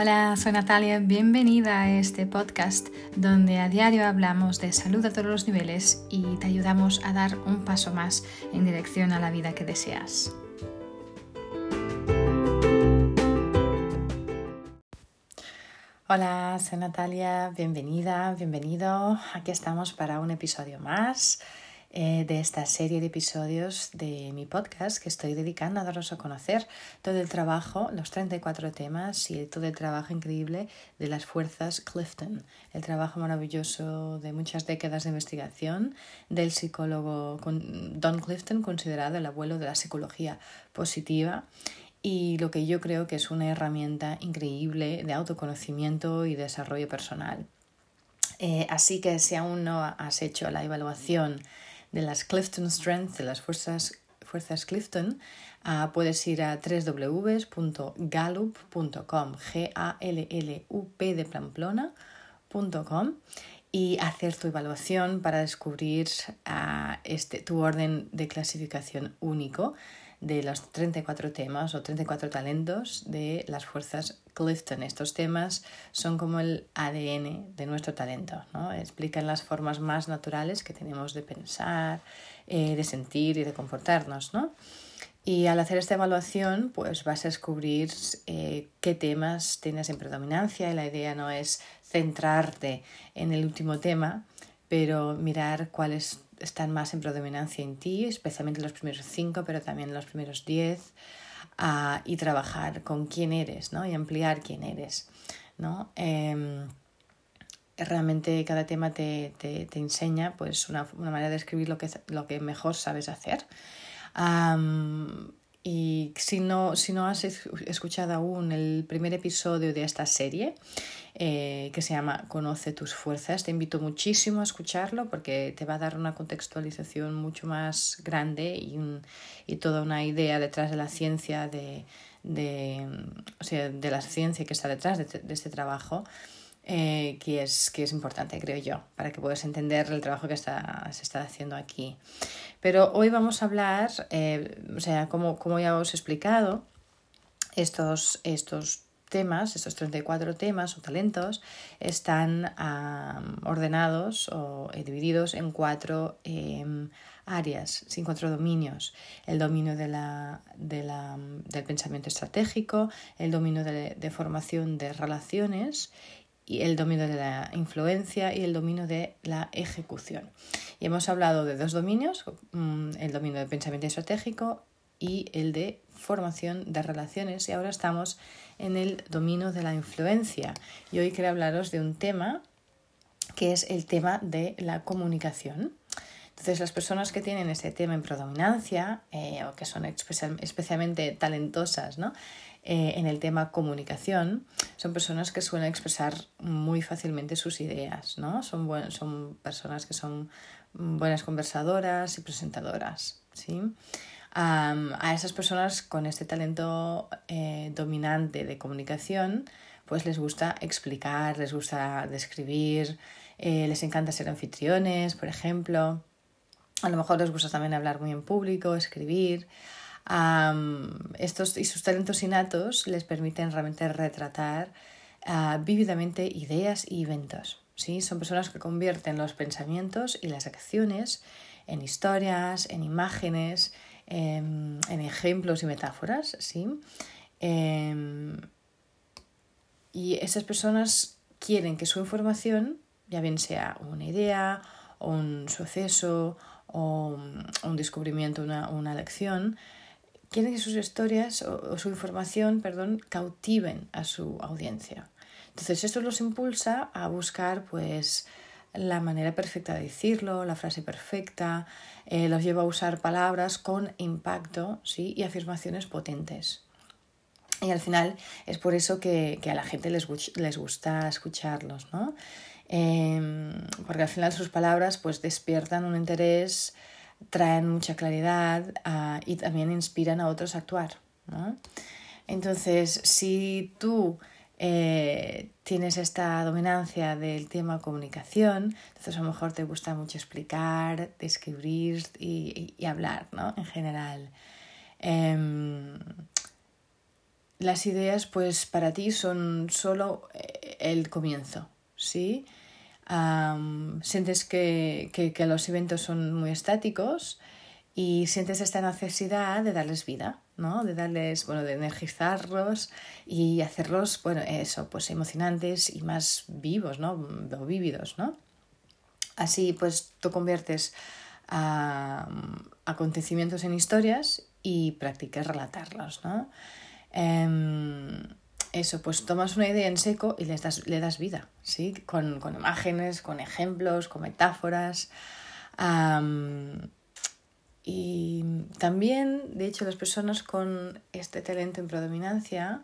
Hola, soy Natalia, bienvenida a este podcast donde a diario hablamos de salud a todos los niveles y te ayudamos a dar un paso más en dirección a la vida que deseas. Hola, soy Natalia, bienvenida, bienvenido. Aquí estamos para un episodio más eh, de esta serie de episodios de mi podcast que estoy dedicando a daros a conocer. Todo el trabajo, los 34 temas y todo el trabajo increíble de las fuerzas Clifton, el trabajo maravilloso de muchas décadas de investigación del psicólogo Don Clifton, considerado el abuelo de la psicología positiva. Y lo que yo creo que es una herramienta increíble de autoconocimiento y desarrollo personal. Eh, así que si aún no has hecho la evaluación de las Clifton Strength, de las fuerzas, fuerzas Clifton, uh, puedes ir a www.gallup.com, G-A-L-L-U-P de Pamplona.com y hacer tu evaluación para descubrir uh, este, tu orden de clasificación único de los 34 temas o 34 talentos de las fuerzas Clifton. Estos temas son como el ADN de nuestro talento, ¿no? explican las formas más naturales que tenemos de pensar, eh, de sentir y de comportarnos. ¿no? Y al hacer esta evaluación, pues vas a descubrir eh, qué temas tienes en predominancia y la idea no es centrarte en el último tema, pero mirar cuáles están más en predominancia en ti, especialmente los primeros cinco, pero también los primeros diez, uh, y trabajar con quién eres, ¿no? Y ampliar quién eres, ¿no? Eh, realmente cada tema te, te, te enseña pues una, una, manera de escribir lo que, lo que mejor sabes hacer. Um, y si no, si no has escuchado aún el primer episodio de esta serie, eh, que se llama Conoce tus fuerzas, te invito muchísimo a escucharlo porque te va a dar una contextualización mucho más grande y, un, y toda una idea detrás de la ciencia, de, de, o sea, de la ciencia que está detrás de, de este trabajo. Eh, que, es, que es importante, creo yo, para que puedas entender el trabajo que está, se está haciendo aquí. Pero hoy vamos a hablar, eh, o sea, como, como ya os he explicado, estos, estos temas, estos 34 temas o talentos, están ordenados o eh, divididos en cuatro em, áreas, sin cuatro dominios. El dominio de la, de la, del pensamiento estratégico, el dominio de, de formación de relaciones y el dominio de la influencia y el dominio de la ejecución. Y hemos hablado de dos dominios, mm, el dominio del pensamiento estratégico y el de formación de relaciones y ahora estamos en el dominio de la influencia y hoy quiero hablaros de un tema que es el tema de la comunicación. Entonces las personas que tienen este tema en predominancia eh, o que son especialmente talentosas ¿no? Eh, en el tema comunicación son personas que suelen expresar muy fácilmente sus ideas, ¿no? Son, son personas que son buenas conversadoras y presentadoras, ¿sí? a esas personas con este talento eh, dominante de comunicación, pues les gusta explicar, les gusta describir, eh, les encanta ser anfitriones, por ejemplo. A lo mejor les gusta también hablar muy en público, escribir. Estos y sus talentos innatos les permiten realmente retratar uh, vívidamente ideas y eventos. ¿sí? Son personas que convierten los pensamientos y las acciones en historias, en imágenes, en, en ejemplos y metáforas. ¿sí? Eh, y esas personas quieren que su información, ya bien sea una idea, un suceso, o un descubrimiento, una, una lección, quieren que sus historias o, su información, perdón, cautiven a su audiencia. Entonces esto los impulsa a buscar pues la manera perfecta de decirlo, la frase perfecta, eh, los lleva a usar palabras con impacto ¿sí? y afirmaciones potentes. Y al final es por eso que, que a la gente les, les gusta escucharlos, ¿no? Em, porque al final sus palabras pues despiertan un interés, traen mucha claridad uh, y también inspiran a otros a actuar. ¿no? Entonces, si tú eh, tienes esta dominancia del tema comunicación, entonces a lo mejor te gusta mucho explicar, describir y, hablar, ¿no? En general. Eh, las ideas, pues para ti son solo eh, el comienzo, ¿sí? Sientes que, que, los eventos son muy estáticos y sientes esta necesidad de darles vida, ¿no? De darles, bueno, de energizarlos y hacerlos, bueno, eso, pues emocionantes y más vivos, ¿no? O vívidos, ¿no? Así, pues tú conviertes acontecimientos en historias y practicas relatarlos, ¿no? Em, eso, pues tomas una idea en seco y le das, le das vida, ¿sí? Con, con imágenes, con ejemplos, con metáforas. y también, de hecho, las personas con este talento en predominancia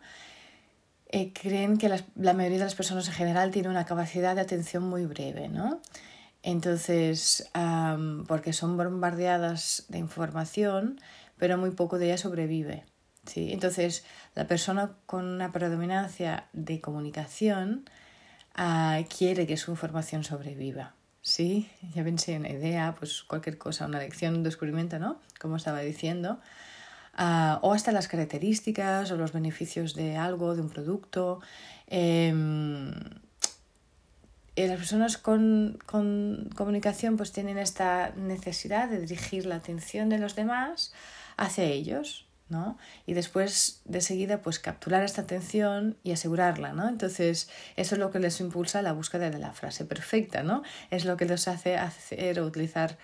eh, creen que la mayoría de las personas en general tienen una capacidad de atención muy breve, ¿no? Entonces, porque son bombardeadas de información, pero muy poco de ella sobrevive. ¿Sí? Entonces, la persona con una predominancia de comunicación ah, quiere que su información sobreviva. ¿sí? Ya pensé una idea, pues cualquier cosa, una lección, un descubrimiento, ¿no? Como estaba diciendo. Ah, o hasta las características o los beneficios de algo, de un producto. Em, eh, las personas con, con, comunicación pues tienen esta necesidad de dirigir la atención de los demás hacia ellos, ¿no? Y después de seguida pues capturar esta atención y asegurarla, ¿no? Entonces eso es lo que les impulsa a la búsqueda de la frase perfecta, ¿no? Es lo que les hace hacer o utilizar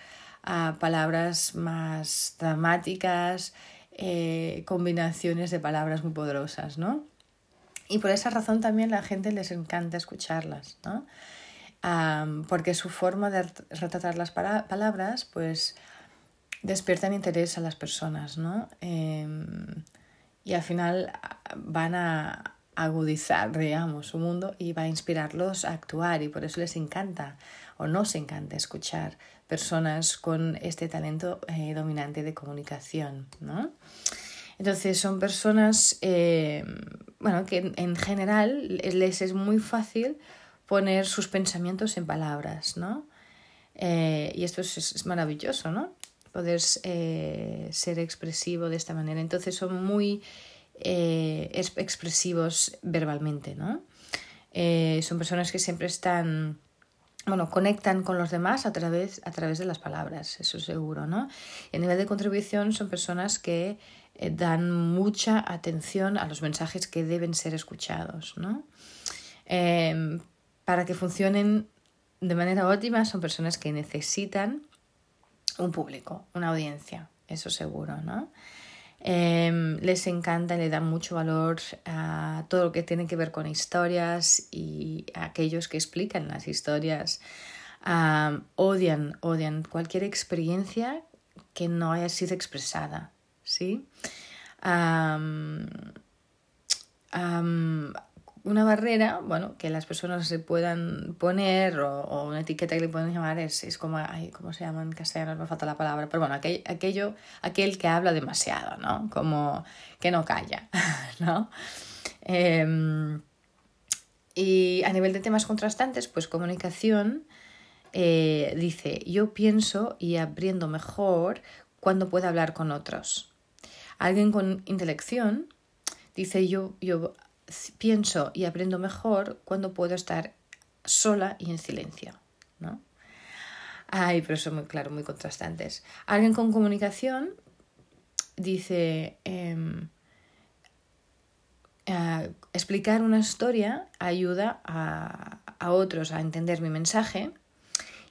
uh, palabras más dramáticas, eh, combinaciones de palabras muy poderosas, ¿no? Y por esa razón también la gente les encanta escucharlas, ¿no? porque su forma de retratar las palabras pues despiertan interés a las personas, ¿no? Em, y al final van a agudizar, digamos, su mundo y va a inspirarlos a actuar y por eso les encanta o nos encanta escuchar personas con este talento eh, dominante de comunicación, ¿no? Entonces son personas, em, bueno, que en general les es muy fácil poner sus pensamientos en palabras, ¿no? Eh, y esto es, maravilloso, ¿no? Poder eh, ser expresivo de esta manera. Entonces son muy eh, expresivos verbalmente, ¿no? son personas que siempre están, bueno, conectan con los demás a través, a través de las palabras, eso seguro, ¿no? Y a nivel de contribución son personas que dan mucha atención a los mensajes que deben ser escuchados, ¿no? para que funcionen de manera óptima son personas que necesitan un público, una audiencia, eso seguro, ¿no? Em, les encanta, le dan mucho valor a todo lo que tiene que ver con historias y a aquellos que explican las historias. odian, odian cualquier experiencia que no haya sido expresada, ¿sí? Una barrera, bueno, que las personas se puedan poner o, una etiqueta que le pueden llamar es, es como, ay, ¿cómo se llama en castellano? Me falta la palabra, pero bueno, aquel, aquello, aquel que habla demasiado, ¿no? Como que no calla, ¿no? Em, y a nivel de temas contrastantes, pues comunicación eh, dice, yo pienso y aprendo mejor cuando puedo hablar con otros. Alguien con intelección dice, yo, yo pienso y aprendo mejor cuando puedo estar sola y en silencio, ¿no? Ay, pero son muy claro, muy contrastantes. Alguien con comunicación dice em, explicar una historia ayuda a, a otros a entender mi mensaje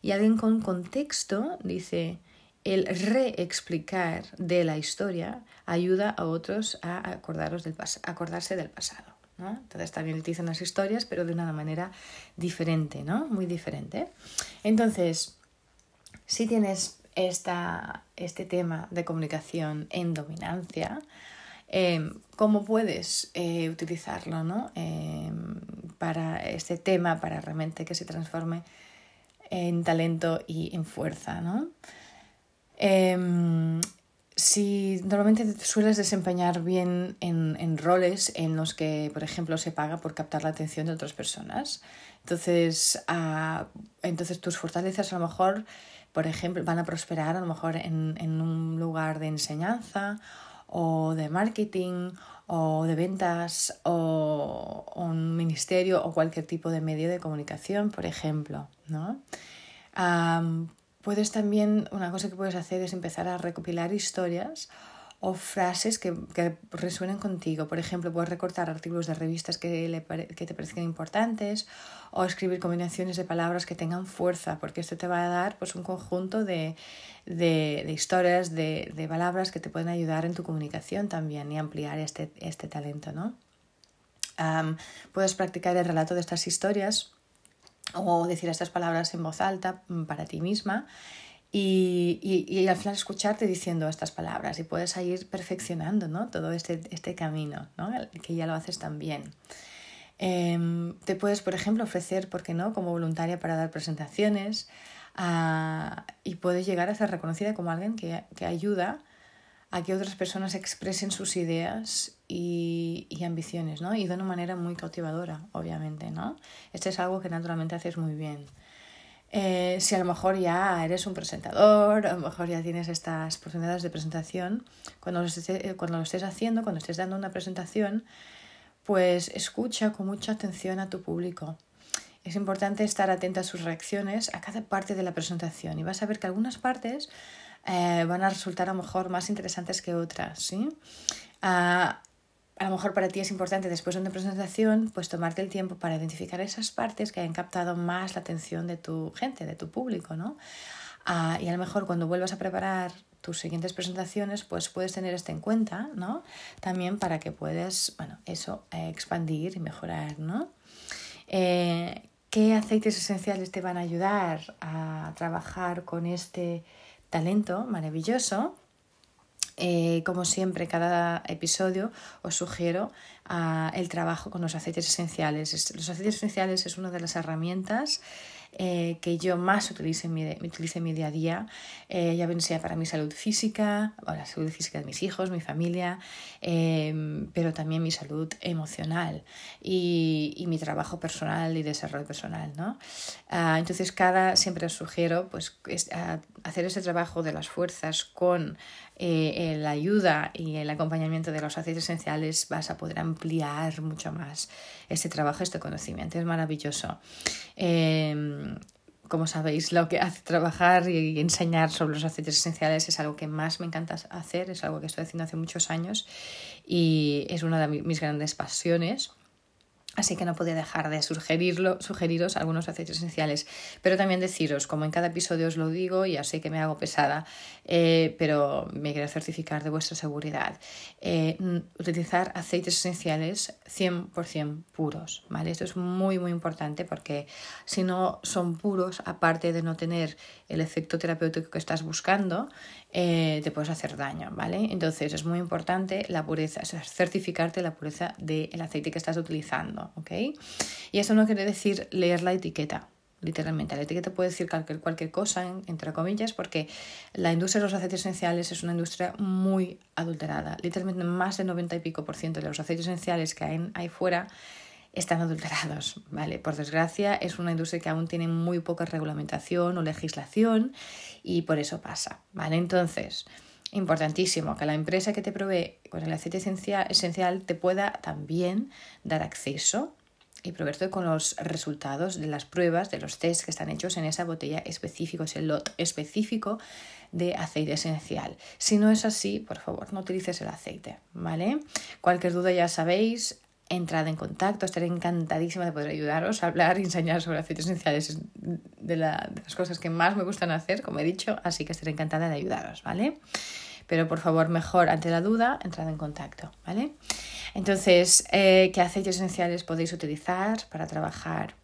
y alguien con contexto dice el reexplicar de la historia ayuda a otros a acordaros del acordarse del pasado. Entonces también utilizan las historias, pero de una manera diferente, ¿no? Muy diferente. Entonces, si tienes esta, este tema de comunicación en dominancia, em, ¿cómo puedes eh, utilizarlo ¿no? Em, para este tema, para realmente que se transforme en talento y en fuerza? ¿no? Si normalmente sueles desempeñar bien en, roles en los que, por ejemplo, se paga por captar la atención de otras personas, entonces, ah, entonces tus fortalezas a lo mejor, por ejemplo, van a prosperar a lo mejor en, un lugar de enseñanza o de marketing o de ventas o, un ministerio o cualquier tipo de medio de comunicación, por ejemplo, ¿no? Puedes también, una cosa que puedes hacer es empezar a recopilar historias o frases que, que, resuenen contigo. Por ejemplo, puedes recortar artículos de revistas que, le que te parezcan importantes o escribir combinaciones de palabras que tengan fuerza, porque esto te va a dar pues, un conjunto de, de, de historias, de, de, palabras que te pueden ayudar en tu comunicación también y ampliar este, este talento. ¿no? puedes practicar el relato de estas historias o decir estas palabras en voz alta mm, para ti misma y, y, y, al final escucharte diciendo estas palabras y puedes ir perfeccionando ¿no? todo este, este camino, ¿no? que ya lo haces tan bien. Em, te puedes, por ejemplo, ofrecer, ¿por qué no?, como voluntaria para dar presentaciones ah, y puedes llegar a ser reconocida como alguien que, que, ayuda a que otras personas expresen sus ideas y, y, ambiciones, ¿no? Y de una manera muy cautivadora, obviamente, ¿no? Esto es algo que naturalmente haces muy bien. Eh, si a lo mejor ya eres un presentador, a lo mejor ya tienes estas oportunidades de presentación, cuando lo, estés, eh, cuando lo estés haciendo, cuando estés dando una presentación, pues escucha con mucha atención a tu público. Es importante estar atenta a sus reacciones a cada parte de la presentación y vas a ver que algunas partes eh, van a resultar a lo mejor más interesantes que otras. ¿sí? Ah, a lo mejor para ti es importante después de una presentación, pues tomarte el tiempo para identificar esas partes que hayan captado más la atención de tu gente, de tu público, ¿no? Ah, y a lo mejor cuando vuelvas a preparar tus siguientes presentaciones, pues puedes tener esto en cuenta, ¿no? También para que puedas, bueno, eso, eh, expandir y mejorar, ¿no? Eh, ¿Qué aceites esenciales te van a ayudar a trabajar con este talento maravilloso? Eh, como siempre, cada episodio os sugiero ah, el trabajo con los aceites esenciales. Los aceites esenciales es una de las herramientas eh, que yo más utilizo en mi, en mi día a día, eh, ya bien sea para mi salud física, o la salud física de mis hijos, mi familia, em, pero también mi salud emocional y, y, mi trabajo personal y desarrollo personal. ¿no? Ah, entonces, cada, siempre os sugiero pues, hacer ese trabajo de las fuerzas con eh, la ayuda y el acompañamiento de los aceites esenciales vas a poder ampliar mucho más este trabajo, este conocimiento. Es maravilloso. Em, como sabéis, lo que hace trabajar y enseñar sobre los aceites esenciales es algo que más me encanta hacer, es algo que estoy haciendo hace muchos años y es una de mis grandes pasiones. Así que no podía dejar de sugerirlo, sugeriros algunos aceites esenciales. Pero también deciros, como en cada episodio os lo digo, ya sé que me hago pesada, eh, pero me quiero certificar de vuestra seguridad. Eh, utilizar aceites esenciales 100% puros, ¿vale? Esto es muy, muy importante porque si no son puros, aparte de no tener el efecto terapéutico que estás buscando, eh, te puedes hacer daño, ¿vale? Entonces es muy importante la pureza, certificarte la pureza del aceite que estás utilizando, ¿ok? Y eso no quiere decir leer la etiqueta, literalmente. La etiqueta puede decir cualquier, cualquier cosa, entre comillas, porque la industria de los aceites esenciales es una industria muy adulterada. Literalmente más del 90 y pico por ciento de los aceites esenciales que hay ahí fuera están adulterados, ¿vale? Por desgracia, es una industria que aún tiene muy poca regulamentación o legislación y por eso pasa, ¿vale? Entonces, importantísimo que la empresa que te provee con el aceite esencial te pueda también dar acceso y proveerte con los resultados de las pruebas, de los tests que están hechos en esa botella específica, ese lot específico de aceite esencial. Si no es así, por favor, no utilices el aceite, ¿vale? Cualquier duda ya sabéis, entrad en contacto, estaré encantadísima de poder ayudaros a hablar y enseñar sobre aceites esenciales de, las cosas que más me gustan hacer, como he dicho, así que estaré encantada de ayudaros, ¿vale? Pero por favor, mejor ante la duda, entrad en contacto, ¿vale? Entonces, eh, ¿qué aceites esenciales podéis utilizar para trabajar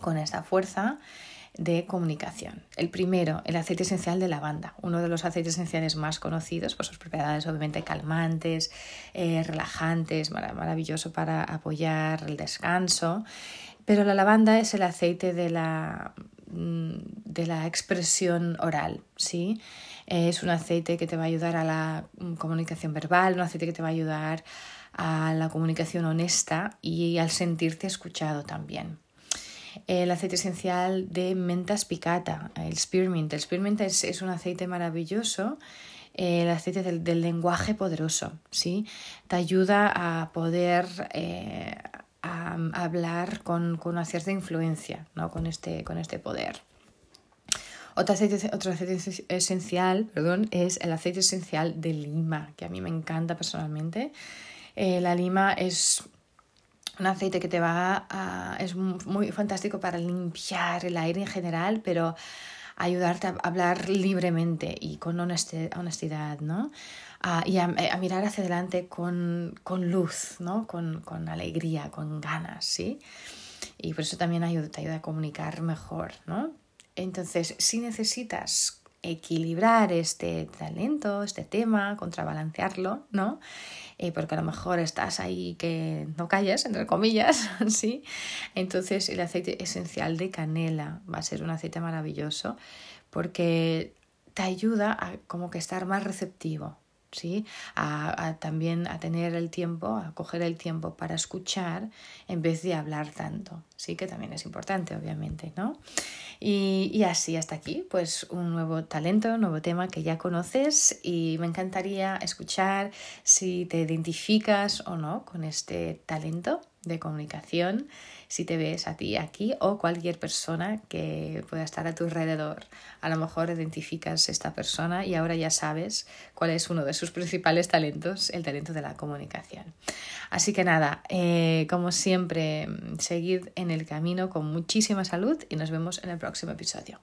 con esta fuerza? De comunicación. El primero, el aceite esencial de lavanda, uno de los aceites esenciales más conocidos por sus propiedades obviamente calmantes, eh, relajantes, maravilloso para apoyar el descanso. Pero la lavanda es el aceite de la, mm, de la expresión oral, ¿sí? Es un aceite que te va a ayudar a la mm, comunicación verbal, un aceite que te va a ayudar a la comunicación honesta y al sentirte escuchado también el aceite esencial de menta spicata, el spearmint. El spearmint es, un aceite maravilloso el aceite del, lenguaje poderoso, ¿sí? Te ayuda a poder eh, hablar con, una cierta influencia, ¿no? Con este, con este poder. Otro aceite, otro aceite esencial perdón, es el aceite esencial de lima, que a mí me encanta personalmente. Eh, la lima es un aceite que te va a, es muy fantástico para limpiar el aire en general, pero ayudarte a hablar libremente y con honestidad, ¿no? y a, mirar hacia adelante con, con luz, ¿no? Con, con, alegría, con ganas, ¿sí? Y por eso también te ayuda a comunicar mejor, ¿no? Entonces, si necesitas equilibrar este talento, este tema, contrabalancearlo, ¿no? Eh, porque a lo mejor estás ahí que no calles, entre comillas, ¿sí? Entonces el aceite esencial de canela va a ser un aceite maravilloso porque te ayuda a como que estar más receptivo, ¿sí? A, también a tener el tiempo, a coger el tiempo para escuchar en vez de hablar tanto, sí que también es importante, obviamente, ¿no? Y, y así hasta aquí, pues un nuevo talento, un nuevo tema que ya conoces y me encantaría escuchar si te identificas o no con este talento de comunicación si te ves a ti aquí o cualquier persona que pueda estar a tu alrededor. A lo mejor identificas esta persona y ahora ya sabes cuál es uno de sus principales talentos, el talento de la comunicación. Así que nada, eh, como siempre, seguid en el camino con muchísima salud y nos vemos en el próximo episodio.